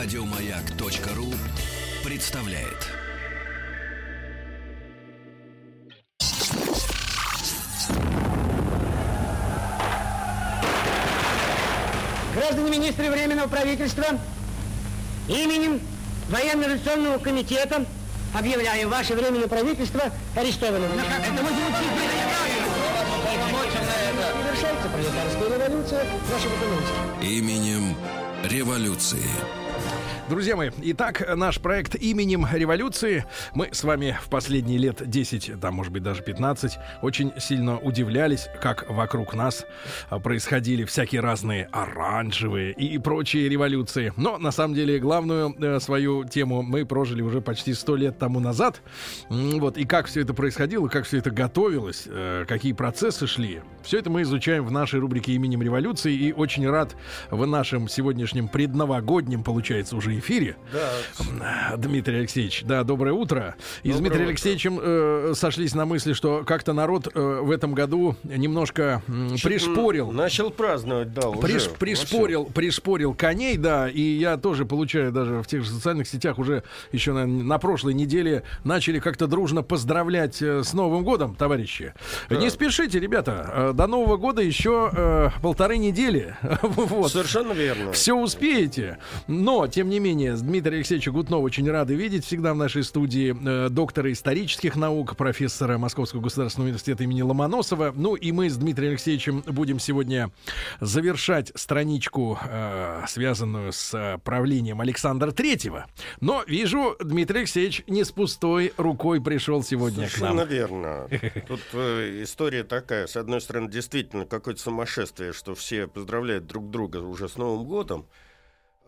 Радиомаяк.ру представляет. Граждане министры Временного правительства, именем Военно-революционного комитета объявляю ваше Временное правительство арестованным. Это мы. Именем революции. Друзья мои, итак, наш проект именем революции. Мы с вами в последние лет 10, там, может быть, даже 15, очень сильно удивлялись, как вокруг нас а, происходили всякие разные оранжевые и прочие революции. Но, на самом деле, главную э, свою тему мы прожили уже почти 100 лет тому назад. Вот, и как все это происходило, как все это готовилось, э, какие процессы шли. Все это мы изучаем в нашей рубрике именем революции. И очень рад в нашем сегодняшнем предновогоднем, получается, уже эфире. Да. Дмитрий Алексеевич, да, доброе утро. И с Дмитрием Алексеевичем э, сошлись на мысли, что как-то народ э, в этом году немножко м, пришпорил. Начал праздновать, да, уже. Приш- пришпорил, пришпорил коней, да, и я тоже получаю даже в тех же социальных сетях уже еще на, на прошлой неделе начали как-то дружно поздравлять э, с Новым годом, товарищи. Не спешите, ребята, э, до Нового года еще э, полторы недели. вот. Совершенно верно. Все успеете. Но, тем не менее, с Дмитрием Алексеевичем Гутнова очень рады видеть всегда в нашей студии э, доктора исторических наук, профессора Московского государственного университета имени Ломоносова. Ну и мы с Дмитрием Алексеевичем будем сегодня завершать страничку, э, связанную с э, правлением Александра Третьего. Но вижу, Дмитрий Алексеевич не с пустой рукой пришел сегодня к Совершенно нам. верно. Тут э, история такая. С одной стороны, действительно, какое-то сумасшествие, что все поздравляют друг друга уже с Новым годом.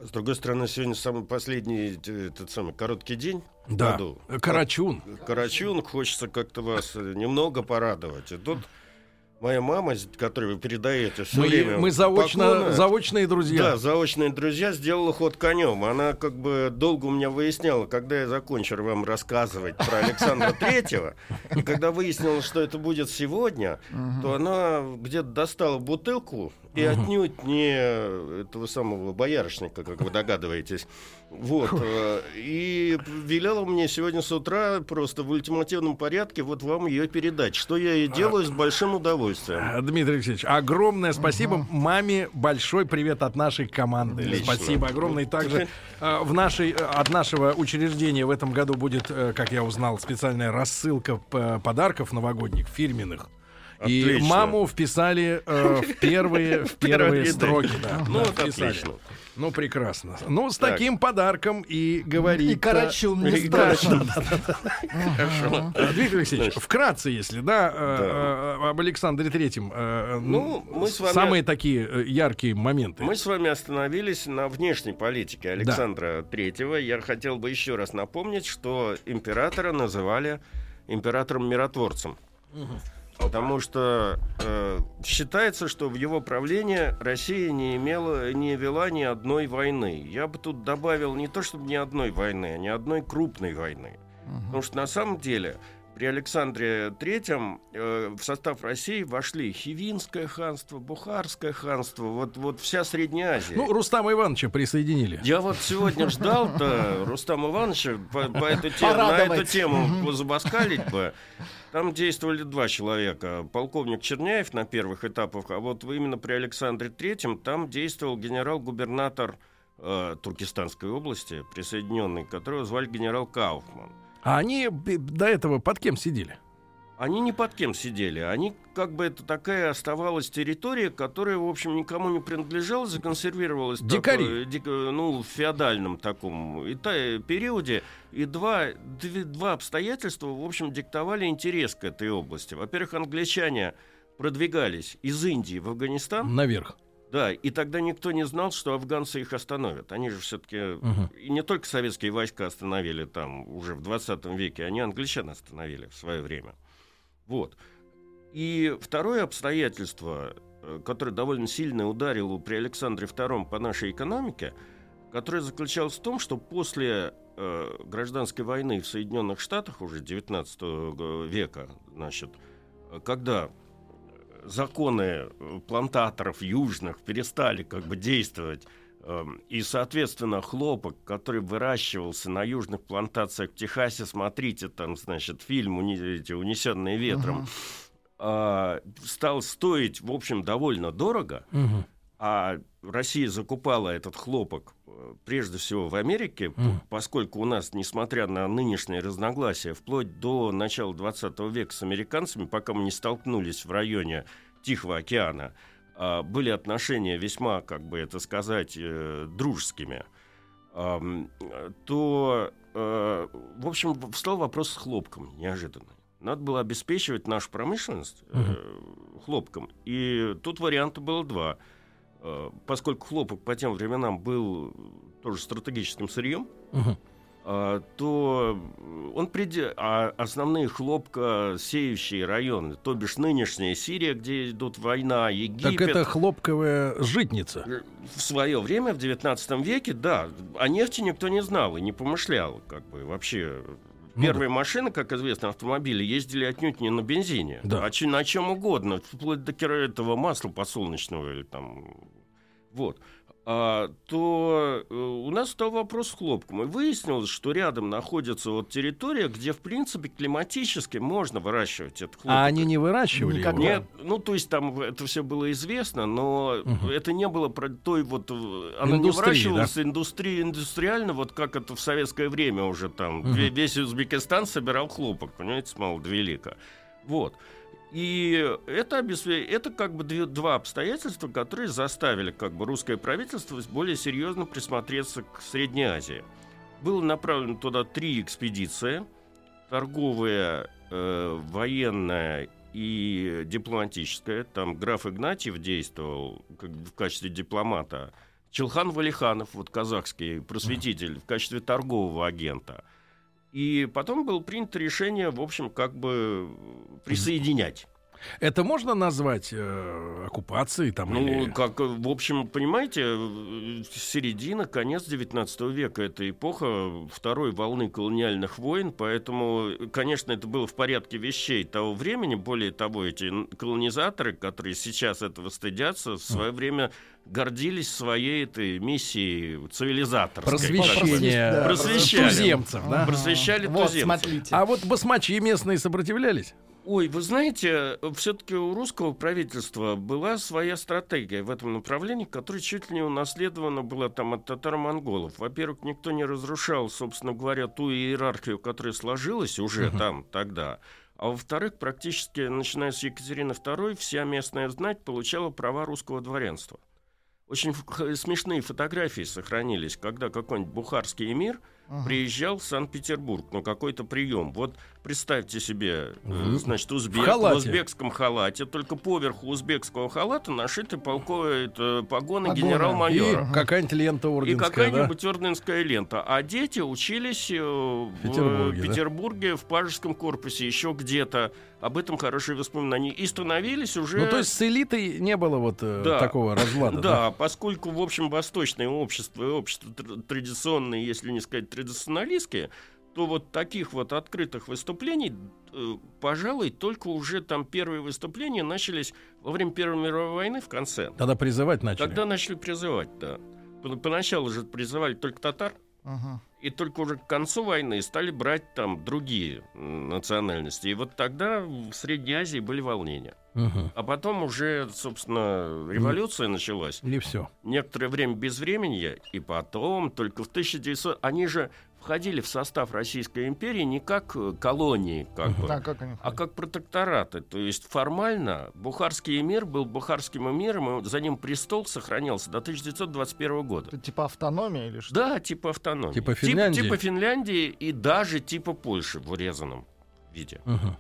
С другой стороны, сегодня самый последний э, этот самый короткий день Да, году. Карачун. Карачун, хочется как-то вас э, немного порадовать. И тут моя мама, которой вы передаете все Мы, время мы заочно, поклоны, заочные друзья. Да, заочные друзья сделала ход конем. Она как бы долго у меня выясняла, когда я закончу вам рассказывать про Александра Третьего. И когда выяснила, что это будет сегодня, то она где-то достала бутылку и отнюдь не этого самого боярышника, как вы догадываетесь. Вот. э, И велела мне сегодня с утра просто в ультимативном порядке вот вам ее передать. Что я и делаю с большим удовольствием. А, Дмитрий Алексеевич, огромное спасибо. Маме большой привет от нашей команды. Отлично. Спасибо огромное. И также э, в нашей, э, от нашего учреждения в этом году будет, э, как я узнал, специальная рассылка подарков новогодних, фирменных. И маму вписали э, в первые, в Первые строки. Да, Ну, да, отлично. Ну, прекрасно. Ну, с Так. таким подарком и говорит... И Карачун не страшно. Хорошо. Дмитрий Алексеевич, вкратце, если, да, э, э, об Александре Третьем. э, Ну, мы с вами- Самые такие яркие моменты. Мы с вами остановились на внешней политике Александра Третьего. Я хотел бы еще раз напомнить, что императора называли императором-миротворцем. Потому что э, считается, что в его правлении Россия не имела, не вела ни одной войны. Я бы тут добавил не то, чтобы ни одной войны, а ни одной крупной войны. Потому что на самом деле при Александре Третьем э, в состав России вошли Хивинское ханство, Бухарское ханство, вот, вот вся Средняя Азия. Ну, Рустама Ивановича присоединили. Я вот сегодня ждал Рустама Ивановича по, по эту те- на эту тему позабаскалить бы. Там действовали два человека. Полковник Черняев на первых этапах, а вот именно при Александре Третьем там действовал генерал-губернатор э, Туркестанской области, присоединенный, которого звали генерал Кауфман. А они до этого под кем сидели? Они ни под кем сидели. Они как бы это такая оставалась территория, которая, в общем, никому не принадлежала, законсервировалась в Дикари. такой, дик- ну, в феодальном таком и та- периоде. И два, две- два обстоятельства, в общем, диктовали интерес к этой области. Во-первых, англичане продвигались из Индии в Афганистан. Наверх. Да, и тогда никто не знал, что афганцы их остановят. Они же все-таки и не только советские войска остановили там уже в 20 веке, они англичан остановили в свое время. Вот. И второе обстоятельство, э, которое довольно сильно ударило при Александре II по нашей экономике, которое заключалось в том, что после э, гражданской войны в Соединенных Штатах уже 19 века, значит, э, когда законы э, плантаторов южных перестали как бы действовать Эм, и, соответственно, хлопок, который выращивался на южных плантациях в Техасе, смотрите, там, значит, фильм «Унесенные ветром», uh-huh. стал стоить, в общем, довольно дорого. Uh-huh. А Россия закупала этот хлопок э, прежде всего в Америке, mm. поскольку у нас, несмотря на нынешние разногласия, вплоть до начала 20 века с американцами, пока мы не столкнулись в районе Тихого океана, а, были отношения весьма, как бы это сказать, э, дружескими, то, э, в общем, встал вопрос с хлопком неожиданно. Надо было обеспечивать нашу промышленность угу. хлопком. И тут варианта было два. Поскольку хлопок по тем временам был тоже стратегическим сырьем, угу. А, то он придет, а основные хлопкосеющие районы, то бишь нынешняя Сирия, где идут война, Египет. Так это хлопковая житница. Э, в свое время, в 19 веке, да, о нефти никто не знал и не помышлял, как бы вообще. Ну Первые ну, машины, как известно, автомобили ездили отнюдь не на бензине, да. а на чем угодно, вплоть до этого масла подсолнечного или там. Вот то э, у нас стал вопрос с хлопком. И выяснилось, что рядом находится вот территория, где, в принципе, климатически можно выращивать этот хлопок. А они не выращивали Никогда. Нет, ну, то есть там это все было известно, но угу. это не было про той вот... Э, оно Индустрии, не выращивалось да? индустрии, индустриально, вот как это в советское время уже там. Угу. Весь Узбекистан собирал хлопок, понимаете, с малого велика. Вот. И это, это как бы два обстоятельства, которые заставили как бы русское правительство более серьезно присмотреться к Средней Азии. Было направлено туда три экспедиции. Торговая, э, военная и дипломатическая. Там граф Игнатьев действовал как, в качестве дипломата. Челхан Валиханов, вот казахский просветитель, в качестве торгового агента – и потом было принято решение, в общем, как бы присоединять. Это можно назвать э, оккупацией там? Ну, или... как, в общем, понимаете, середина, конец 19 века, это эпоха второй волны колониальных войн, поэтому, конечно, это было в порядке вещей того времени. Более того, эти колонизаторы, которые сейчас этого стыдятся, в свое время гордились своей этой миссией цивилизаторской. Просвещение. Да. Просвещали. Туземцев, да? Просвещали вот, туземцев. Смотрите. А вот басмачи местные сопротивлялись? Ой, вы знаете, все-таки у русского правительства была своя стратегия в этом направлении, которая чуть ли не унаследована была там от татаро-монголов. Во-первых, никто не разрушал, собственно говоря, ту иерархию, которая сложилась уже uh-huh. там тогда. А во-вторых, практически начиная с Екатерины II, вся местная знать получала права русского дворянства. Очень смешные фотографии сохранились, когда какой-нибудь бухарский эмир – uh-huh. приезжал в Санкт-Петербург на какой-то прием. Вот представьте себе, uh-huh. значит, узбек в, в узбекском халате, только поверху узбекского халата нашиты полковые это, погоны генерал-майора. И какая-нибудь лента орденская, И какая-нибудь да? орденская лента. А дети учились э, в Петербурге, в, Петербурге, да? в Пажеском корпусе, еще где-то. Об этом хорошие воспоминания. И становились уже... Ну, то есть с элитой не было вот э, да. такого разлада, да? Да, поскольку, в общем, восточное общество, общество традиционное, если не сказать традиционалистские, то вот таких вот открытых выступлений, э, пожалуй, только уже там первые выступления начались во время Первой мировой войны в конце. Тогда призывать начали? Тогда начали призывать, да. Поначалу же призывали только татар, uh-huh. и только уже к концу войны стали брать там другие национальности. И вот тогда в Средней Азии были волнения. А потом уже, собственно, революция uh-huh. началась. И все. Некоторое время без времени, и потом, только в 1900... Они же входили в состав Российской империи не как э, колонии, как бы, да, как а как протектораты. То есть формально Бухарский эмир был Бухарским эмиром, и за ним престол сохранялся до 1921 года. Это типа автономия или что? Да, типа автономия. Типа Финляндии? Типа, типа Финляндии и даже типа Польши в урезанном виде. Угу.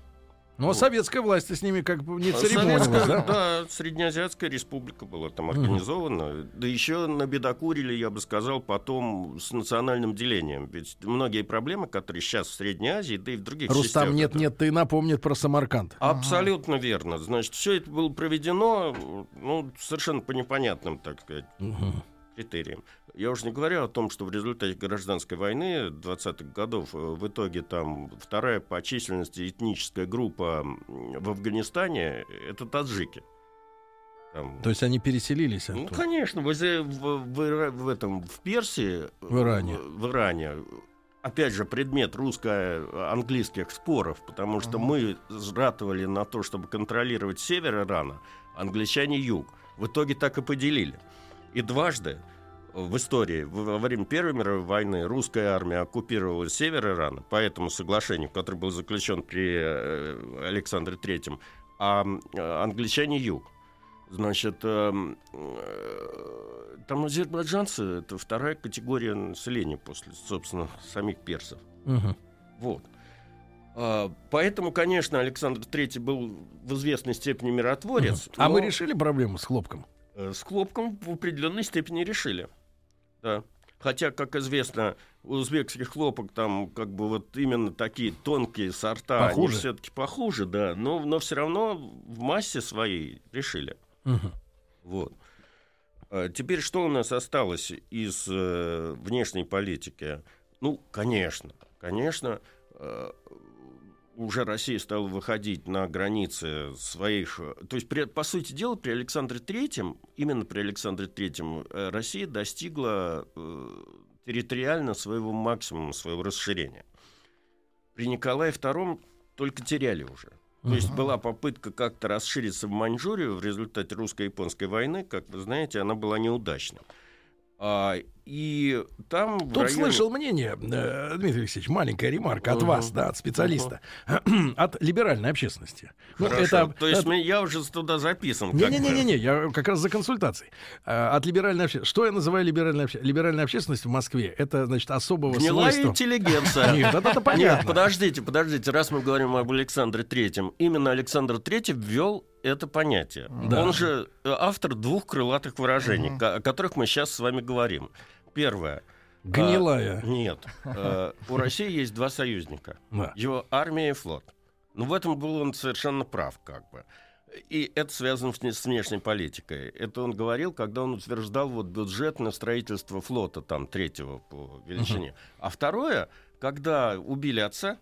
Ну, а советская власть с ними как бы не церемонилась, да? Да, Среднеазиатская республика была там организована. Mm. Да еще набедокурили, я бы сказал, потом с национальным делением. Ведь многие проблемы, которые сейчас в Средней Азии, да и в других Рустам, частях... нет, нет, ты напомнит про Самарканд. Абсолютно ага. верно. Значит, все это было проведено, ну, совершенно по непонятным, так сказать, угу. критериям. Я уже не говорю о том, что в результате гражданской войны 20-х годов э, в итоге там вторая по численности этническая группа в Афганистане — это таджики. Там... То есть они переселились оттуда? Ну, конечно, в, в, в, в этом в Персии, в Иране. В, в Иране опять же, предмет русско-английских споров, потому что мы ратовали на то, чтобы контролировать север Ирана, англичане юг. В итоге так и поделили. И дважды в истории во время Первой мировой войны русская армия оккупировала север Ирана по этому соглашению, который был заключен при э, Александре Третьем, а англичане юг. Значит, э, там азербайджанцы — это вторая категория населения после, собственно, самих персов. Угу. Вот. А, поэтому, конечно, Александр III был в известной степени миротворец. Угу. А мы решили проблему с хлопком? Э, с хлопком в определенной степени решили. Да. Хотя, как известно, у узбекских хлопок там как бы вот именно такие тонкие сорта, похуже. они все-таки похуже, да, но, но все равно в массе своей решили. Угу. Вот. А теперь что у нас осталось из э, внешней политики? Ну, конечно, конечно, э, уже Россия стала выходить на границы своих... То есть, при, по сути дела, при Александре Третьем, именно при Александре Третьем, э, Россия достигла э, территориально своего максимума, своего расширения. При Николае II только теряли уже. То есть была попытка как-то расшириться в Маньчжурию в результате русско-японской войны, как вы знаете, она была неудачной. А, и там... Тут районе... слышал мнение, э, Дмитрий Алексеевич, маленькая ремарка от uh-huh. вас, да, от специалиста, uh-huh. от либеральной общественности. Ну, это, То есть это... я уже туда записан. Не-не-не, я как раз за консультацией. А, от либеральной общественности. Что я называю либеральной общественностью? Либеральная общественность в Москве, это, значит, особого Гнилая свойства... интеллигенция. Нет, это, это понятно. Нет, подождите, подождите, раз мы говорим об Александре Третьем, именно Александр Третий ввел это понятие. Да. Он же э, автор двух крылатых выражений, угу. о которых мы сейчас с вами говорим. Первое. Гнилая. А, нет. А, у России есть два союзника. Да. Его армия и флот. Ну, в этом был он совершенно прав, как бы. И это связано с внешней политикой. Это он говорил, когда он утверждал вот бюджет на строительство флота, там, третьего по величине. Uh-huh. А второе, когда убили отца,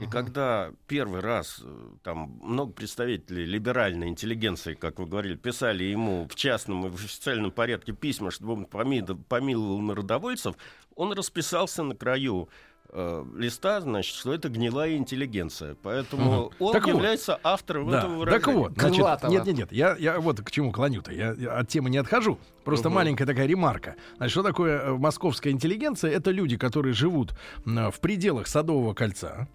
и когда первый раз э, там много представителей либеральной интеллигенции, как вы говорили, писали ему в частном и в официальном порядке письма, чтобы он помиловал народовольцев, он расписался на краю э, листа, значит, что это гнилая интеллигенция. Поэтому угу. он так является вот. автором да. этого выражения. Так вот, значит, нет, нет, нет, я, я вот к чему клоню-то. Я, я от темы не отхожу. Просто угу. маленькая такая ремарка. Значит, что такое э, московская интеллигенция? Это люди, которые живут в пределах Садового кольца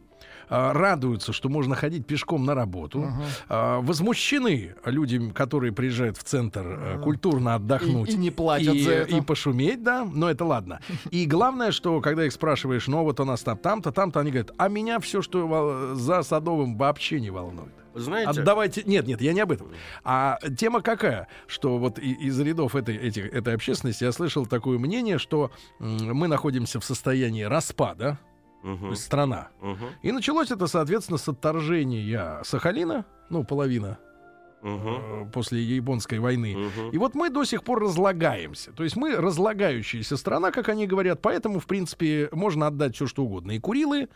радуются, что можно ходить пешком на работу, uh-huh. возмущены люди, которые приезжают в центр uh-huh. культурно отдохнуть. И, и не платят и, за это. И пошуметь, да, но это ладно. И главное, что когда их спрашиваешь, ну вот у нас там, там-то, там-то, они говорят, а меня все, что за Садовым вообще не волнует. Знаете? Отдавайте. Нет, нет, я не об этом. А тема какая? Что вот из рядов этой, этих, этой общественности я слышал такое мнение, что мы находимся в состоянии распада угу. страна. Угу. И началось это, соответственно, с отторжения Сахалина, ну, половина угу. после японской войны. Угу. И вот мы до сих пор разлагаемся. То есть мы разлагающаяся страна, как они говорят, поэтому, в принципе, можно отдать все, что угодно. И Курилы,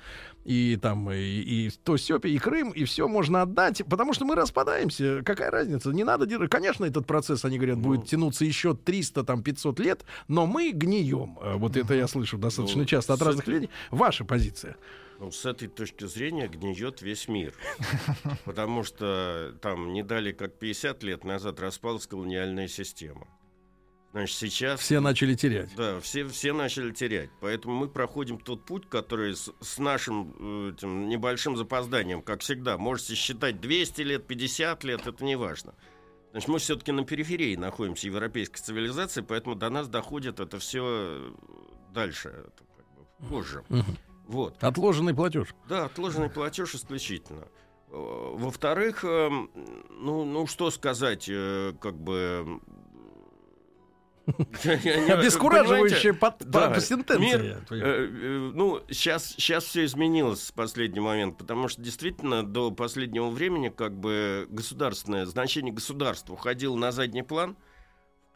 и там, и, и то Сёпи, и Крым, и все можно отдать, потому что мы распадаемся. Какая разница? Не надо делать. Конечно, этот процесс, они говорят, будет ну. тянуться еще 300, там, 500 лет, но мы гнием. Э, вот это я слышу достаточно ну, часто от разных людей. Ваша позиция. Ну, с этой точки зрения гниет весь мир. Потому что там не дали как 50 лет назад распалась колониальная система. Значит, сейчас... Все начали терять. Да, все, все начали терять. Поэтому мы проходим тот путь, который с, с нашим этим, небольшим запозданием, как всегда. Можете считать 200 лет, 50 лет, это не важно. Значит, мы все-таки на периферии находимся европейской цивилизации, поэтому до нас доходит это все дальше, это как бы позже. Вот. Отложенный платеж. Да, отложенный платеж исключительно. Э, во-вторых, эм, ну, ну что сказать, э, как бы Обескураживающая сентенция. Э, ну, сейчас, сейчас все изменилось в последний момент, потому что действительно до последнего времени как бы государственное значение государства уходило на задний план –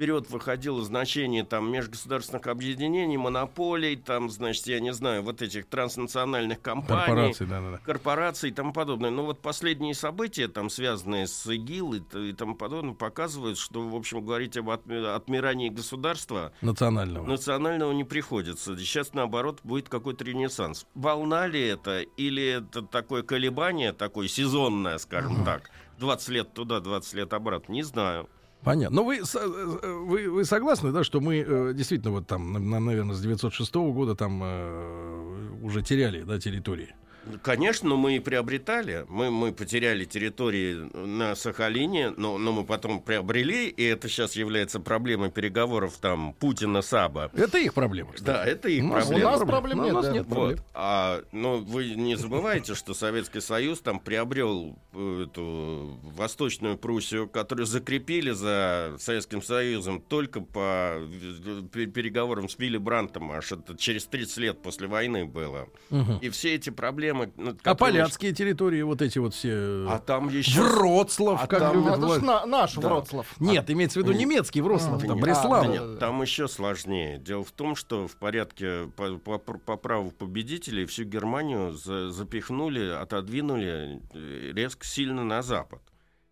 вперед выходило значение там межгосударственных объединений, монополий, там, значит, я не знаю, вот этих транснациональных компаний, Корпорации, да, да, да. корпораций и тому подобное. Но вот последние события, там, связанные с ИГИЛ и, и тому подобное, показывают, что, в общем, говорить об отми- отмирании государства Национального. национального не приходится. Сейчас, наоборот, будет какой-то ренессанс. Волна ли это или это такое колебание, такое сезонное, скажем так, 20 лет туда, 20 лет обратно, не знаю. Понятно. Но вы, с- э, вы, вы согласны, да, что мы э, действительно вот там, на- на- наверное, с 906 года там э, уже теряли, да, территории? Конечно, но мы и приобретали. Мы, мы потеряли территории на Сахалине, но, но мы потом приобрели, и это сейчас является проблемой переговоров там Путина-Саба. Это их проблема, кстати. Да, это их У нас, проблема. У нас проблем Ну, нет, У нас да. нет проблем. Вот. А, но вы не забывайте, что Советский Союз там приобрел э, эту Восточную Пруссию, которую закрепили за Советским Союзом только по э, пе- переговорам с Вилли Брантом, аж это через 30 лет после войны было. Мгм. И все эти проблемы... над А которыми- поляцкие территории, вот эти вот все... А там еще... Вроцлав, а как там- любят Это на- наш Да. Вроцлав. Нет, имеется в виду немецкий Вроцлав, А, там, нет. Бреслав. А, Да нет, там еще сложнее. Дело в том, что в порядке по, по- по праву победителей всю Германию за- запихнули, отодвинули э, резко сильно на запад.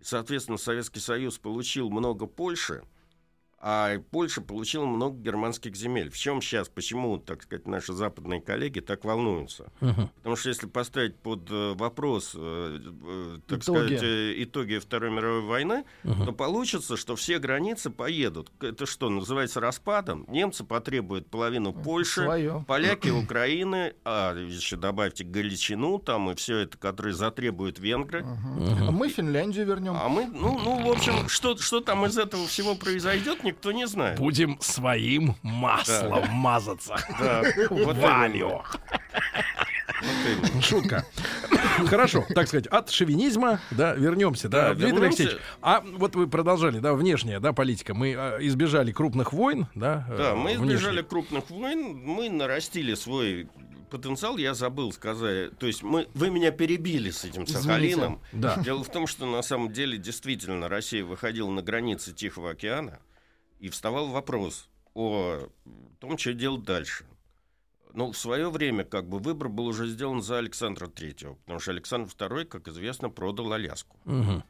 Соответственно, Советский Союз получил много Польши, а Польша получила много германских земель. В чем сейчас, почему, так сказать, наши западные коллеги так волнуются? Мгм. Потому что если поставить под э, вопрос, э, э, так Итоги. сказать, итоги Второй мировой войны, то получится, что все границы поедут. Это что, называется распадом? Немцы потребуют половину Польши, Своё. поляки Украины, а еще добавьте Галичину там и все это, которое затребуют венгры. Мгм. А Мы Финляндию вернем. А мы, ну, ну, в общем, что, что там из этого всего произойдет, никто не знает. Будем своим маслом мазаться. Да, вот Валю. Вот именно. Шутка. Хорошо, так сказать, от шовинизма, да, вернемся, да, Да, Дмитрий вернемся. Алексеевич. А вот вы продолжали, да, внешняя, да, политика. Мы а, избежали крупных войн, да. э, Да, мы внешних. избежали крупных войн, мы нарастили свой потенциал, я забыл сказать. То есть мы, вы меня перебили с этим Извините. Сахалином. Да. Дело в том, что на самом деле действительно Россия выходила на границы Тихого океана, и вставал вопрос о том, что делать дальше. Ну, в свое время как бы выбор был уже сделан за Александра Третьего, потому что Александр II, как известно, продал Аляску. Мгм.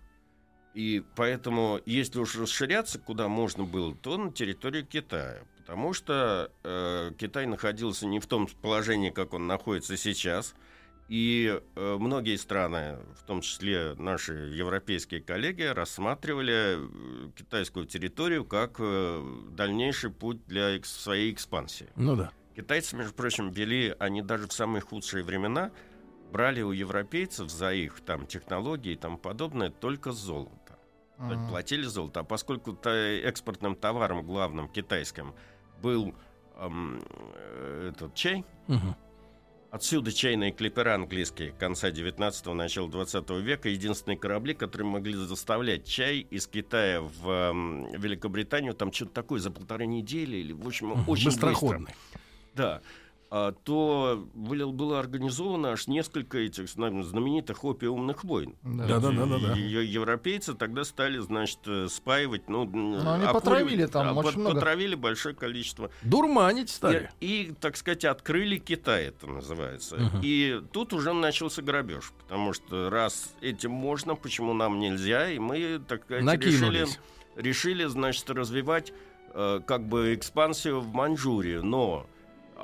И поэтому, если уж расширяться, куда можно было, то на территории Китая. Потому что э, Китай находился не в том положении, как он находится сейчас. И э, многие страны, в том числе наши европейские коллеги, рассматривали э, китайскую территорию как э, дальнейший путь для экс- своей экспансии. Ну да. Китайцы, между прочим, вели, они даже в самые худшие времена брали у европейцев за их там технологии и тому подобное только золото. Мгм. Платили золото. А поскольку та- экспортным товаром главным китайским был эм, э, этот чай, Мгм. Отсюда чайные клипера английские конца 19-го, начала 20 века. Единственные корабли, которые могли доставлять чай из Китая в эм, Великобританию, там что-то такое за полторы недели, или, в общем, очень быстро. Да. А, то было, было организовано аж несколько этих зна- знаменитых опиумных войн. Да. Да-да-да-да-да. И- и- Европейцы тогда стали, значит, э, спаивать, ну, Ну, они потравили там очень много. Потравили большое количество. Дурманить стали. И, и, так сказать, открыли Китай, это называется. Мгм. И тут уже начался грабеж, потому что раз этим можно, почему нам нельзя, и мы, так сказать, решили, Накинулись. решили, значит, развивать э, как бы экспансию в Маньчжурию, но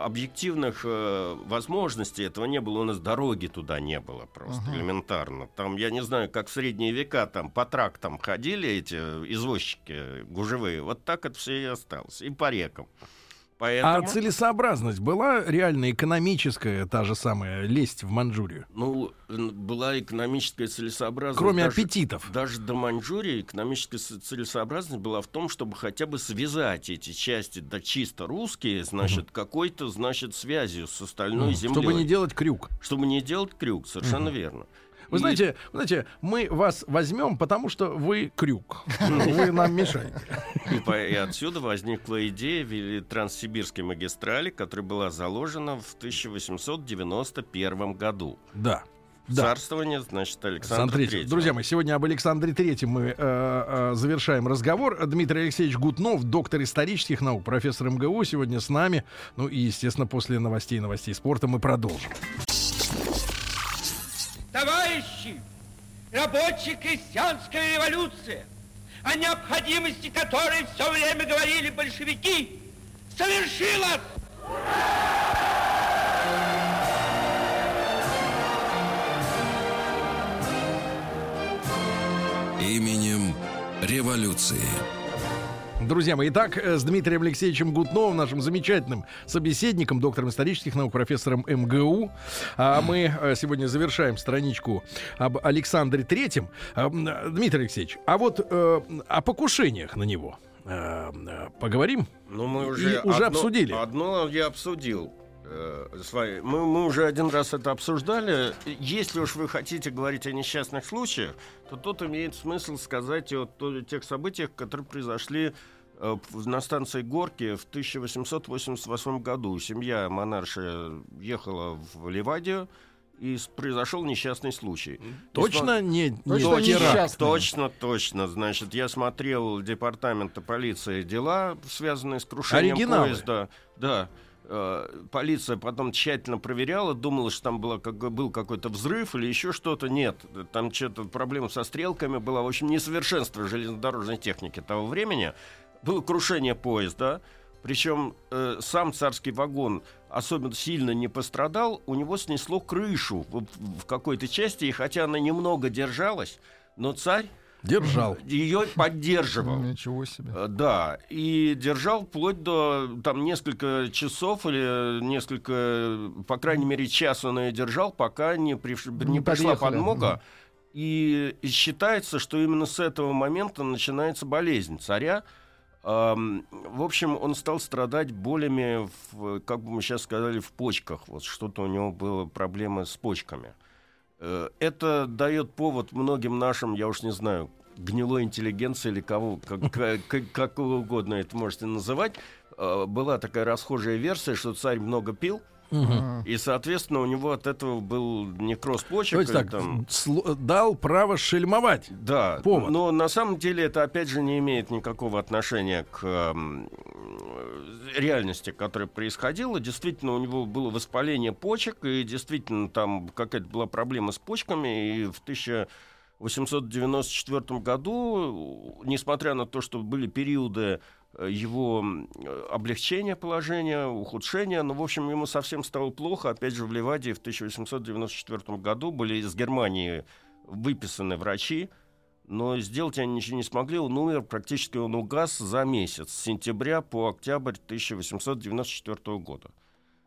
объективных э, возможностей этого не было, у нас дороги туда не было просто Ага. элементарно. Там, я не знаю, как в средние века там по трактам ходили эти извозчики гужевые, вот так это все и осталось, и по рекам. Поэтому... А целесообразность была реально экономическая, та же самая, лезть в Манчжурию? Ну, была экономическая целесообразность. Кроме даже, аппетитов. Даже до Маньчжурии экономическая целесообразность была в том, чтобы хотя бы связать эти части, да чисто русские, значит, какой-то, значит, связью с остальной землей. Чтобы не делать крюк. Чтобы не делать крюк, совершенно верно. Вы И- знаете, вы знаете, мы вас возьмем, потому что вы крюк. Вы нам мешаете. И, по- и отсюда возникла идея вели- Транссибирской магистрали, которая была заложена в 1891 году. Да. да. царствования, значит, Александра Третьего. Друзья мои, сегодня об Александре Третьем мы э, э, завершаем разговор. Дмитрий Алексеевич Гутнов, доктор исторических наук, профессор МГУ, сегодня с нами. Ну и, естественно, после новостей новостей спорта мы продолжим. Товарищи, рабочая крестьянская революция, о необходимости которой все время говорили большевики, совершилась! Именем революции. Друзья мои, итак, с Дмитрием Алексеевичем Гутновым, нашим замечательным собеседником, доктором исторических наук, профессором МГУ, а мы э, сегодня завершаем страничку об Александре Третьем. А, Дмитрий Алексеевич, а вот э, о покушениях на него э, поговорим? Ну, мы уже, И уже одно, обсудили. Одно я обсудил. Вами. Мы, мы уже один раз это обсуждали. Если уж вы хотите говорить о несчастных случаях, то тут имеет смысл сказать о, о тех событиях, которые произошли э, на станции Горки в 1888 году. Семья монарши ехала в Ливадию, и произошел несчастный случай. Точно не, не точно, несчастный. точно, точно. Значит, я смотрел департамента полиции дела, связанные с крушением Оригиналы. поезда. Да. Э, полиция потом тщательно проверяла, думала, что там было, как, был какой-то взрыв или еще что-то. Нет, там что-то проблема со стрелками была. В общем, несовершенство железнодорожной техники того времени. Было крушение поезда, причем э, сам царский вагон особенно сильно не пострадал, у него снесло крышу в, в какой-то части, и хотя она немного держалась, но царь Держал. Ее поддерживал. Ничего себе. Э, да, и держал вплоть до там несколько часов или несколько, по крайней мере, час он ее держал, пока не, приш... не, не пришла подмога. И, и считается, что именно с этого момента начинается болезнь царя. Эм, в общем, он стал страдать болями, в, как бы мы сейчас сказали, в почках. Вот что-то у него было проблемы с почками. Э, это дает повод многим нашим, я уж не знаю, гнилой интеллигенции или кого, как, как, как угодно это можете называть. Э, была такая расхожая версия, что царь много пил, Угу. И, соответственно, у него от этого был некроз почек. То есть так, там... дал право шельмовать. Да, повод. но на самом деле это, опять же, не имеет никакого отношения к э, реальности, которая происходила. Действительно, у него было воспаление почек, и действительно там какая-то была проблема с почками, и в 1894 году, несмотря на то, что были периоды его облегчения положения, ухудшения. Но, в общем, ему совсем стало плохо. Опять же, в Ливадии в 1894 году были из Германии выписаны врачи, но сделать они ничего не смогли. Он умер, практически он угас за месяц, с сентября по октябрь 1894 года.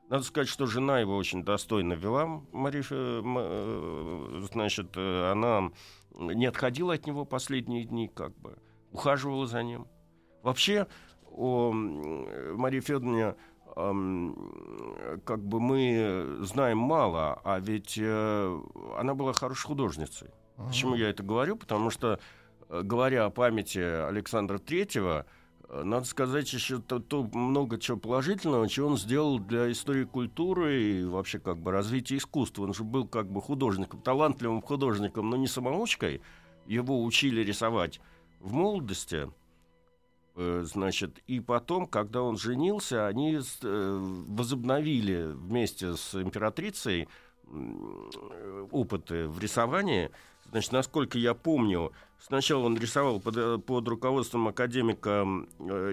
Надо сказать, что жена его очень достойно вела, Марифа, э, значит, э, она не отходила от него последние дни, как бы, ухаживала за ним. Вообще, о Марии Федоровне как бы мы знаем мало, а ведь э, она была хорошей художницей. Почему я это говорю? Потому что, э, говоря о памяти Александра Третьего, э, надо сказать еще то, то много чего положительного, чего он сделал для истории культуры и вообще как бы развития искусства. Он же был как бы художником, талантливым художником, но не самоучкой. Его учили рисовать в молодости. Э, значит, и потом, когда он женился, они возобновили вместе с императрицей опыты в рисовании. Значит, насколько я помню, сначала он рисовал под, э, под руководством академика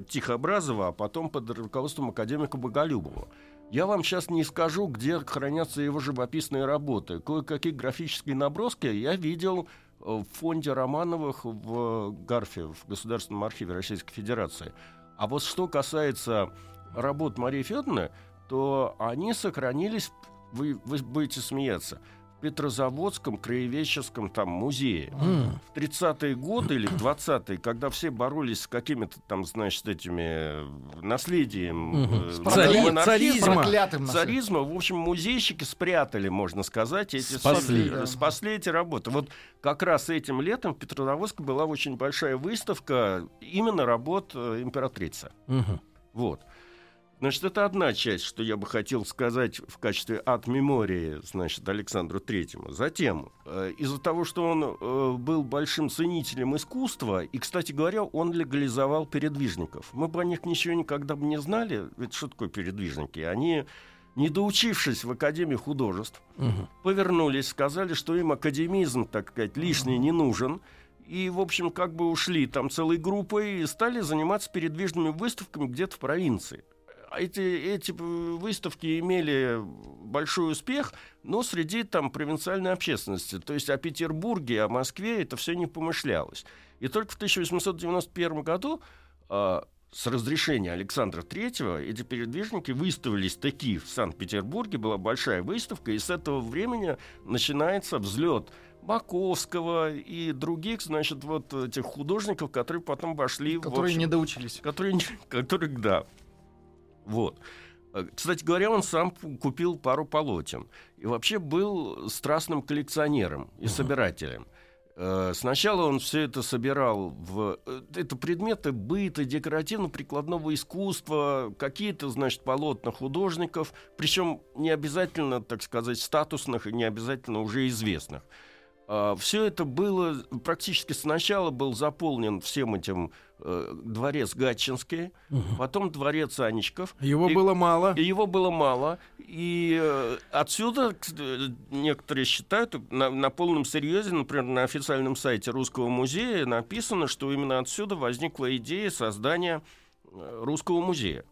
Тихообразова, а потом под руководством академика Боголюбова. Я вам сейчас не скажу, где хранятся его живописные работы. Кое-какие графические наброски я видел в фонде Романовых в Гарфе, в Государственном архиве Российской Федерации. А вот что касается работ Марии Федоровны, то они сохранились, вы, вы будете смеяться, Петрозаводском краеведческом там музее. Mm. В 30-е годы или 20-е, когда все боролись с какими-то там, значит, этими наследием mm-hmm. Цари, царизма. царизма. В общем, музейщики спрятали, можно сказать, эти спасли, спасли, спасли эти работы. Вот как раз этим летом в Петрозаводске была очень большая выставка именно работ э, императрицы. Mm-hmm. Вот. Значит, это одна часть, что я бы хотел сказать в качестве от мемории, значит, Александру Третьему. Затем, э, из-за того, что он э, был большим ценителем искусства, и, кстати говоря, он легализовал передвижников. Мы бы о них ничего никогда бы не знали, ведь что такое передвижники? Они не доучившись в Академии художеств, угу. повернулись, сказали, что им академизм, так сказать, лишний не нужен. И, в общем, как бы ушли там целой группой и стали заниматься передвижными выставками где-то в провинции эти, эти выставки имели большой успех, но среди там провинциальной общественности. То есть о Петербурге, о Москве это все не помышлялось. И только в 1891 году э, с разрешения Александра III эти передвижники выставились такие в Санкт-Петербурге, была большая выставка, и с этого времени начинается взлет Маковского и других, значит, вот этих художников, которые потом вошли... Которые в общем, не доучились. Которые, которые, да, вот. Э, кстати говоря, он сам купил пару полотен. И вообще был страстным коллекционером и собирателем. Э, сначала он все это собирал в... Э, это предметы быта, декоративно-прикладного искусства, какие-то, значит, полотна художников, причем не обязательно, так сказать, статусных и не обязательно уже известных. Все это было практически сначала был заполнен всем этим э, дворец Гатчинский, угу. потом дворец Анечков. Его и, было мало. И его было мало. И э, отсюда некоторые считают, на, на полном серьезе, например, на официальном сайте Русского музея написано, что именно отсюда возникла идея создания э, Русского музея.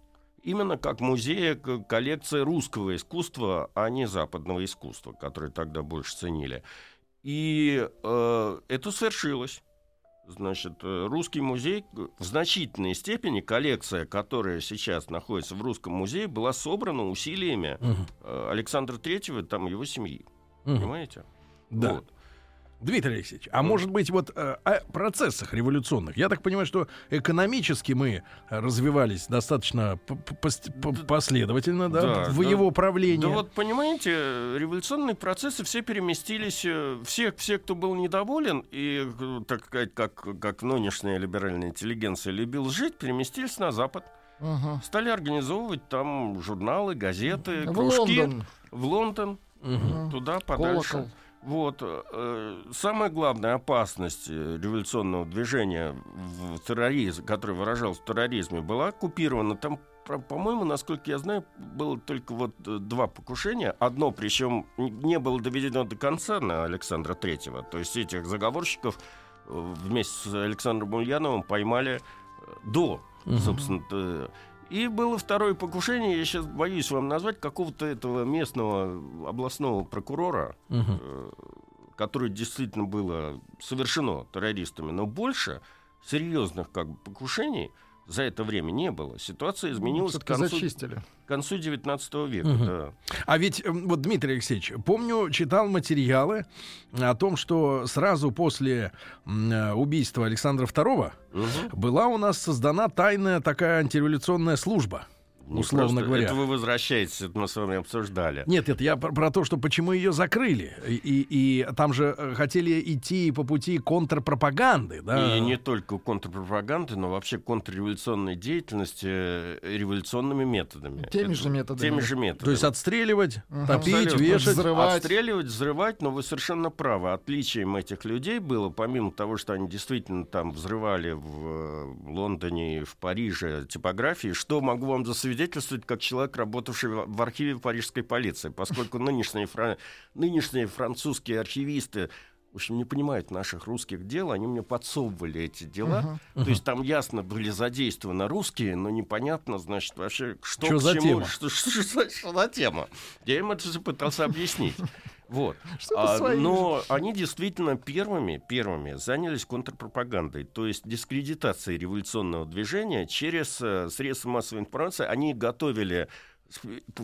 Именно как музея коллекции русского искусства, а не западного искусства, которое тогда больше ценили. И э, это свершилось. Значит, э, русский музей в значительной степени, коллекция, которая сейчас находится в русском музее, была собрана усилиями угу. Александра Третьего, там его семьи. Угу. Понимаете? Да. Вот. Дмитрий Алексеевич, а может быть вот э, о процессах революционных? Я так понимаю, что экономически мы развивались достаточно последовательно, да, да в да, его правлении. Да вот понимаете, революционные процессы все переместились, э, все, все, кто был недоволен и, э, так сказать, как, как нынешняя либеральная интеллигенция любил жить, переместились на Запад. Угу. Стали организовывать там журналы, газеты, в кружки. Лондон. В Лондон. Угу. Туда подальше. Колокол. Вот. Э, самая главная опасность э, революционного движения в терроризм, который выражался в терроризме, была оккупирована. Там, по-моему, насколько я знаю, было только вот э, два покушения. Одно, причем не было доведено до конца на Александра Третьего. То есть этих заговорщиков вместе с Александром Ульяновым поймали до, угу. собственно, и было второе покушение, я сейчас боюсь вам назвать, какого-то этого местного областного прокурора, угу. э, которое действительно было совершено террористами, но больше серьезных как бы покушений – за это время не было. Ситуация ну, изменилась ну, к концу, зачистили. к концу 19 века. Угу. Да. А ведь, вот, Дмитрий Алексеевич, помню, читал материалы о том, что сразу после э, убийства Александра II угу. была у нас создана тайная такая антиреволюционная служба условно просто, говоря. Это вы возвращаетесь, это мы с вами обсуждали. Нет, это я про, про то, что почему ее закрыли. И, и, и там же э, хотели идти по пути контрпропаганды. Да? И не только контрпропаганды, но вообще контрреволюционной деятельности э, революционными методами. Теми это, же методами. Теми же методами. То есть отстреливать, угу. топить, Абсолютно. вешать. Взрывать. Отстреливать, взрывать, но вы совершенно правы. Отличием этих людей было, помимо того, что они действительно там взрывали в э, Лондоне, в Париже типографии, что могу вам засвидетельствовать свидетельствует как человек, работавший в архиве парижской полиции, поскольку нынешние, фра... нынешние французские архивисты в общем, не понимают наших русских дел, они мне подсовывали эти дела. Uh-huh. Uh-huh. То есть там ясно были задействованы русские, но непонятно, значит, вообще, что, что к за чему, тема? Что, что, что, что за тема. Я им это пытался объяснить. Вот. А, но они действительно первыми, первыми занялись контрпропагандой, то есть дискредитацией революционного движения через э, средства массовой информации. Они готовили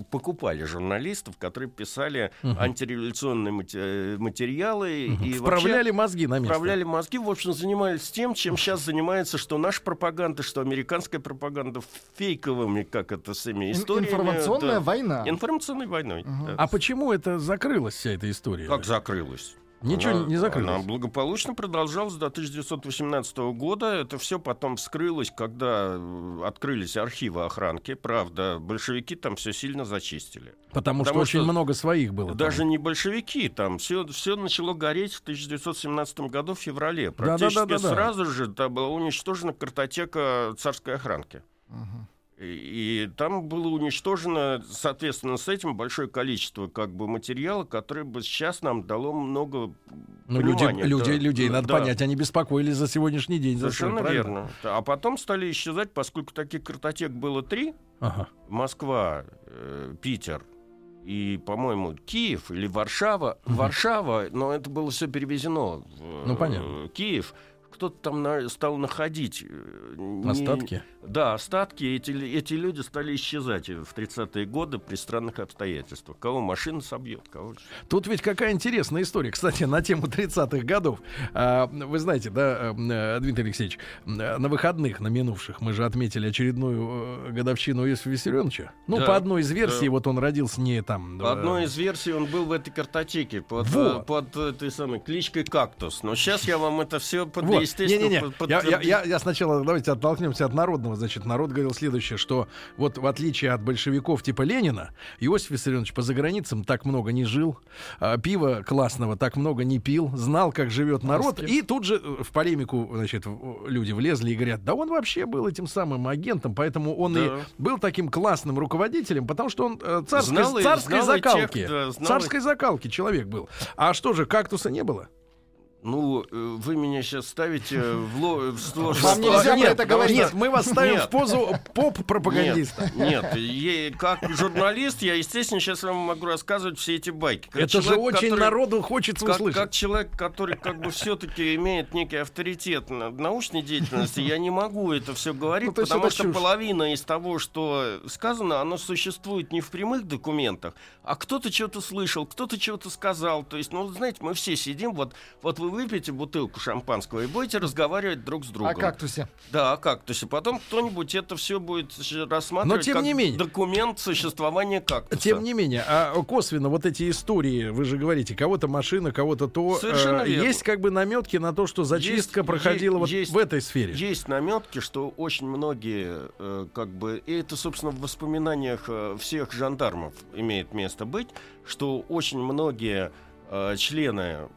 покупали журналистов, которые писали угу. антиреволюционные материалы угу. и вправляли вообще, мозги на место. Вправляли мозги, в общем, занимались тем, чем сейчас занимается, что наша пропаганда, что американская пропаганда фейковыми, как это с этими историями. Информационная да. война. Информационной войной. Угу. Да. А почему это закрылась вся эта история? Как закрылась? Ничего она, не закрылось. Она благополучно продолжалась до 1918 года. Это все потом вскрылось, когда э, открылись архивы охранки. Правда, большевики там все сильно зачистили. Потому, Потому что, что очень много своих было. Даже там. не большевики, там все, все начало гореть в 1917 году в феврале. Практически да, да, да, да, сразу же там была уничтожена картотека царской охранки. Угу. И там было уничтожено, соответственно, с этим большое количество как бы материала, которое бы сейчас нам дало много ну. Люди, людей, людей, надо да. понять, они беспокоились за сегодняшний день. Совершенно за свой, верно. А потом стали исчезать, поскольку таких картотек было три. Ага. Москва, э, Питер и, по-моему, Киев или Варшава. Угу. Варшава, но это было все перевезено в ну, понятно. Киев кто-то там на, стал находить... Э, остатки? да, остатки. Эти, эти люди стали исчезать в 30-е годы при странных обстоятельствах. Кого машина собьет, кого... Тут ведь какая интересная история. Кстати, на тему 30-х годов. А, вы знаете, да, э, Дмитрий Алексеевич, на выходных, на минувших, мы же отметили очередную э, годовщину Иосифа Виссарионовича. Ну, да, по одной из версий, да. вот он родился не там... По одной из версий он был в этой картотеке под, вот. под этой самой кличкой «Кактус». Но сейчас я вам это все подвесил естественно... Не, не, не. Я, я, я, я сначала, давайте оттолкнемся от народного. Значит, народ говорил следующее, что вот в отличие от большевиков типа Ленина, Иосиф Виссарионович по заграницам так много не жил, а, пива классного так много не пил, знал, как живет народ. И тут же э, в полемику, значит, люди влезли и говорят, да он вообще был этим самым агентом, поэтому он да. и был таким классным руководителем, потому что он э, царской, знал царской знал закалки. Тех, да, царской закалки человек был. А что же, кактуса не было? Ну, э, вы меня сейчас ставите в, ло... в сложность. Вам нельзя нет, это говорить. Нет, мы вас ставим нет. в позу поп-пропагандиста. Нет, нет, как журналист я, естественно, сейчас вам могу рассказывать все эти байки. Как это человек, же очень который, народу хочется как, услышать. Как человек, который как бы все-таки имеет некий авторитет на научной деятельности, я не могу это все говорить, ну, потому что чушь. половина из того, что сказано, оно существует не в прямых документах, а кто-то что-то слышал, кто-то что-то сказал. То есть, ну, знаете, мы все сидим, вот, вот вы выпьете бутылку шампанского и будете разговаривать друг с другом. О кактусе. Да, о кактусе. Потом кто-нибудь это все будет рассматривать Но, тем как не менее, документ существования кактуса. Тем не менее, а косвенно вот эти истории, вы же говорите, кого-то машина, кого-то то. Совершенно э, есть как бы наметки на то, что зачистка есть, проходила есть, вот есть, в этой сфере. Есть наметки, что очень многие, э, как бы, и это, собственно, в воспоминаниях э, всех жандармов имеет место быть, что очень многие э, члены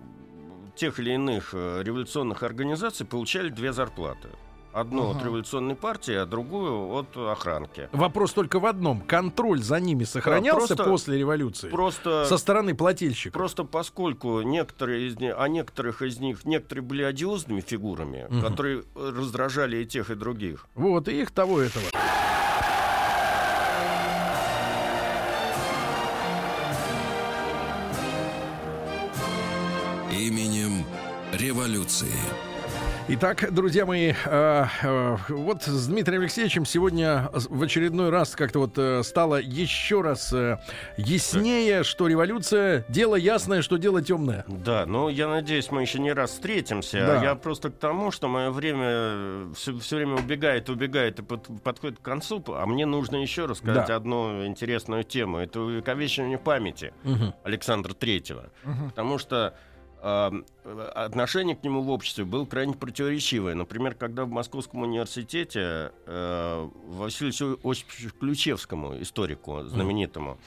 тех или иных э, революционных организаций получали две зарплаты. Одну угу. от революционной партии, а другую от охранки. Вопрос только в одном. Контроль за ними сохранялся просто, после революции? Просто, со стороны плательщиков? Просто поскольку некоторые из них, а некоторых из них, некоторые были одиозными фигурами, угу. которые раздражали и тех, и других. Вот, и их того этого. Революции. Итак, друзья мои, э, э, вот с Дмитрием Алексеевичем сегодня в очередной раз как-то вот э, стало еще раз э, яснее, что революция дело ясное, что дело темное. Да, ну я надеюсь, мы еще не раз встретимся. Да. Я просто к тому, что мое время все, все время убегает, убегает и под, подходит к концу, а мне нужно еще рассказать да. одну интересную тему. Это увековечивание памяти угу. Александра Третьего. Угу. Потому что отношение к нему в обществе было крайне противоречивое. Например, когда в Московском университете э, Василию Осиповичу Ключевскому, историку знаменитому,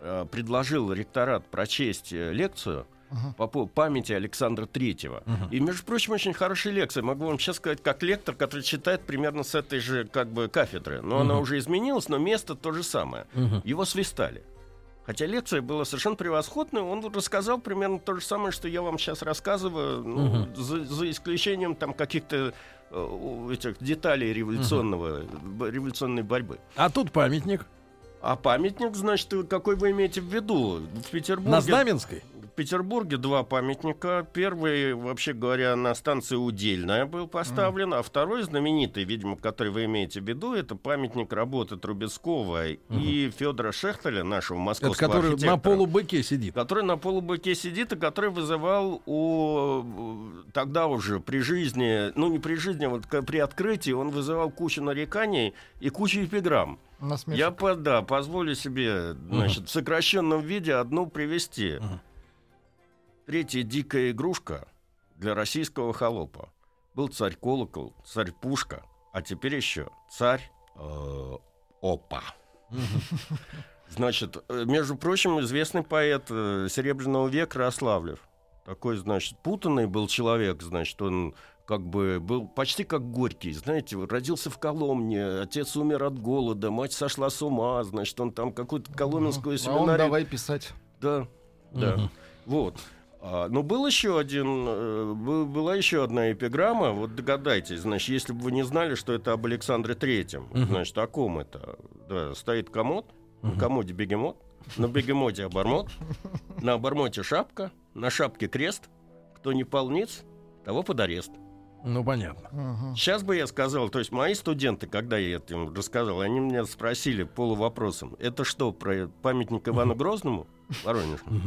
э, предложил ректорат прочесть э, лекцию uh-huh. по памяти Александра Третьего. Uh-huh. И, между прочим, очень хорошая лекция. Могу вам сейчас сказать, как лектор, который читает примерно с этой же как бы кафедры. Но uh-huh. она уже изменилась, но место то же самое. Uh-huh. Его свистали. Хотя лекция была совершенно превосходная, он рассказал примерно то же самое, что я вам сейчас рассказываю, ну, угу. за, за исключением там каких-то э, этих деталей революционного, угу. революционной борьбы. А тут памятник. А памятник, значит, какой вы имеете в виду? В Петербурге... На Знаменской? Петербурге два памятника. Первый, вообще говоря, на станции Удельная был поставлен, mm. а второй знаменитый, видимо, который вы имеете в виду, это памятник работы Трубецкого mm. и Федора Шехтеля, нашего московского это который архитектора. на полубыке сидит. Который на полубыке сидит, и который вызывал у тогда уже при жизни, ну не при жизни, а вот при открытии он вызывал кучу нареканий и кучу эпиграмм. Я да, позволю себе, значит, в сокращенном виде одну привести. uh третья дикая игрушка для российского холопа. Был царь колокол, царь пушка, а теперь еще царь э, опа. Значит, э, между прочим, известный поэт э, Серебряного века Рославлев. Такой, значит, путанный был человек, значит, он как бы был почти как Горький, знаете, родился в Коломне, отец умер от голода, мать сошла с ума, значит, он там какую-то коломенскую А семинарию... он давай писать. Да, да. Вот. А, но был еще один, э, был- была еще одна эпиграмма. Вот догадайтесь, значит, если бы вы не знали, что это об Александре Третьем, значит, о ком это? Да, стоит комод, на комоде бегемот, на бегемоте обормот, на обормоте шапка, на шапке крест. Кто не полниц, того под арест. Ну, понятно. Ага. Сейчас бы я сказал, то есть мои студенты, когда я это им рассказал, они меня спросили полувопросом, это что, про памятник Ивану Грозному? Воронежскому?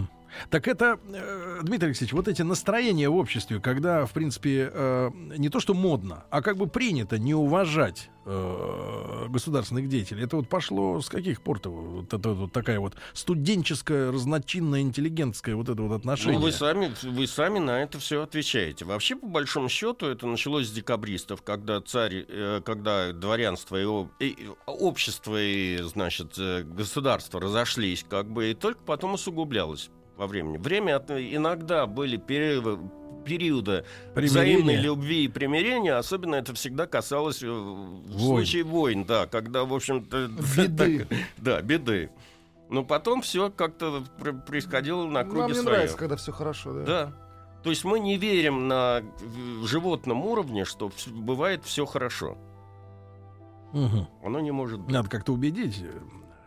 Так это, э, Дмитрий Алексеевич, вот эти настроения в обществе, когда, в принципе, э, не то что модно, а как бы принято не уважать э, государственных деятелей, это вот пошло с каких пор-то вот, это вот такая вот студенческая, разночинная, интеллигентская вот это вот отношение? Ну, вы сами, вы сами на это все отвечаете. Вообще, по большому счету, это началось с декабристов, когда царь, когда дворянство и, и общество и, значит, государство разошлись, как бы, и только потом усугублялось во времени. Время от- иногда были периоды, периоды Примирение. взаимной любви и примирения, особенно это всегда касалось э, в Войн. случае войн, да, когда, в общем-то... Беды. так- да, беды. Но потом все как-то пр- происходило на круге Нам не своем. нравится, когда все хорошо, да. Да. То есть мы не верим на в- животном уровне, что бывает все хорошо. Мгм. Оно не может быть. Надо как-то убедить.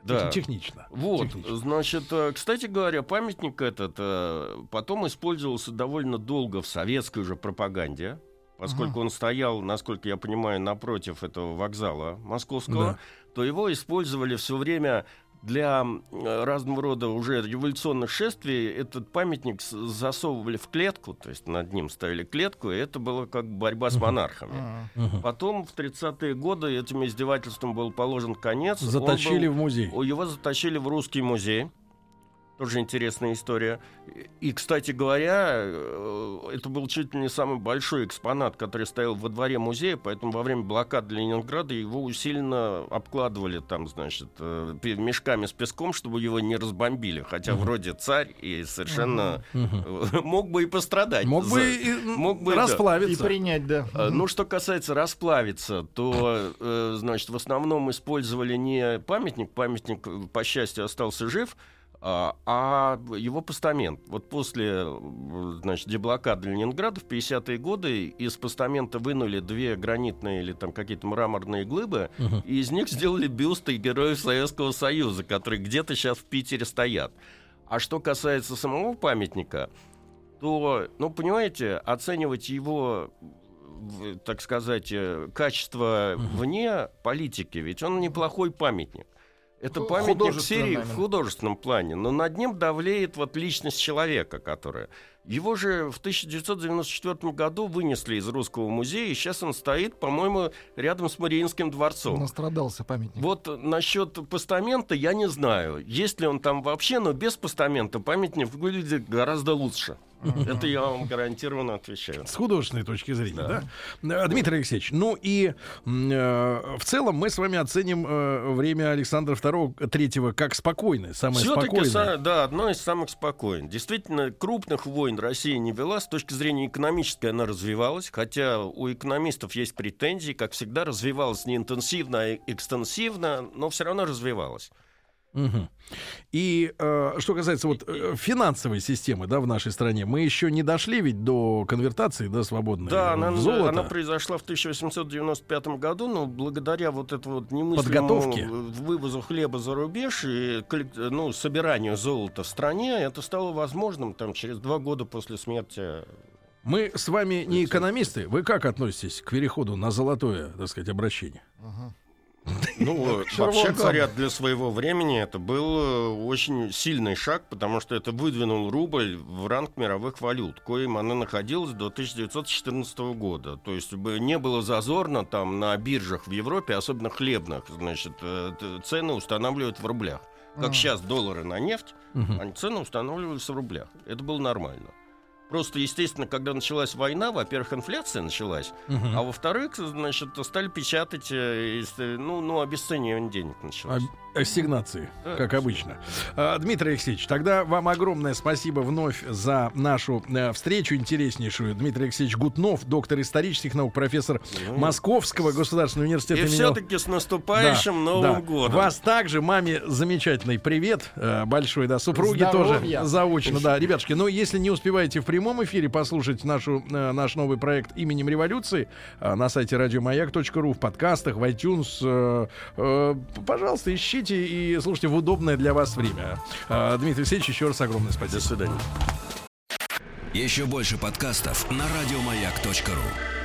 Да. тех- Технично. Вот, Технично. значит, э, кстати говоря, памятник этот э, потом использовался довольно долго в советской уже пропаганде, поскольку он стоял, насколько я понимаю, напротив этого вокзала московского, Да. то его использовали все время для разного рода уже революционных шествий. Этот памятник засовывали в клетку, то есть над ним ставили клетку, и это была как борьба с монархами. Потом в 30-е годы этим издевательством был положен конец. Он Затащили был- в музей. Его затащили в русский музей. Тоже интересная история. И, кстати говоря, э, это был чуть ли не самый большой экспонат, который стоял во дворе музея, поэтому во время блокады Ленинграда его усиленно обкладывали там, значит, э, мешками с песком, чтобы его не разбомбили. Хотя вроде царь и совершенно э, мог бы и пострадать. Мог за- бы, и, мог бы, да. И расплавиться. принять, да. Э, Ну, что касается расплавиться, то, значит, в основном использовали не памятник, памятник, по счастью, остался жив, а, а его постамент. Вот после, значит, деблокады Ленинграда в 50-е годы из постамента вынули две гранитные или там какие-то мраморные глыбы, и из них сделали бюсты героев Советского Союза, которые где-то сейчас в Питере стоят. А что касается самого памятника, то, ну, понимаете, оценивать его, так сказать, э, качество вне политики, ведь он неплохой памятник. Это памятник серии в художественном плане, но над ним давлеет вот личность человека, которая... Его же в 1994 году вынесли из Русского музея, и сейчас он стоит, по-моему, рядом с Мариинским дворцом. Настрадался памятник. Вот насчет постамента я не знаю, есть ли он там вообще, но без постамента памятник выглядит гораздо лучше. Это я вам гарантированно отвечаю. С художественной точки зрения, да? Э, Дмитрий Алексеевич, ну и э, в целом мы с вами оценим э, время Александра II, третьего как спокойное, самое Все-таки, спокойное. да, одно из самых спокойных. Действительно, крупных войн Россия не вела. С точки зрения экономической она развивалась, хотя у экономистов есть претензии, как всегда, развивалась не интенсивно, а экстенсивно, но все равно развивалась. Мгм. И э, что касается вот э, финансовой системы, да, в нашей стране, мы еще не дошли ведь до конвертации, да, свободной Да, она, золото. она произошла в 1895 году, но благодаря вот этому вот немыслимому Подготовке. вывозу хлеба за рубеж и ну, собиранию золота в стране, это стало возможным там, через два года после смерти. Мы с вами не экономисты. Вы как относитесь к переходу на золотое, так сказать, обращение? Ну, вообще говоря, для своего времени это был э, очень сильный шаг, потому что это выдвинул рубль в ранг мировых валют, коим она находилась до 1914 года. То есть бы не было зазорно там на биржах в Европе, особенно хлебных, значит, э, цены устанавливают в рублях. Как сейчас доллары на нефть, Мгм. они цены устанавливаются в рублях. Это было нормально. Просто, естественно, когда началась война, во-первых, инфляция началась, угу. а во-вторых, значит, стали печатать, э, ну, ну обесценивание денег началось. Ассигнации, да, как обычно. А, Дмитрий Алексеевич, тогда вам огромное спасибо вновь за нашу э, встречу интереснейшую. Дмитрий Алексеевич Гутнов, доктор исторических наук, профессор ну, Московского государственного университета. И все-таки с наступающим да, Новым да. годом. Вас также, маме замечательный привет э, большой, да, супруги Здоровья. тоже заочно, да. Ребятушки, ну если не успеваете в прямом эфире послушать нашу, э, наш новый проект именем революции на сайте радиомаяк.ру, в подкастах, в iTunes, пожалуйста, ищите Смотрите и слушайте в удобное для вас время. А, Дмитрий Алексеевич, еще раз огромное спасибо. До свидания. Еще больше подкастов на радиомаяк.ру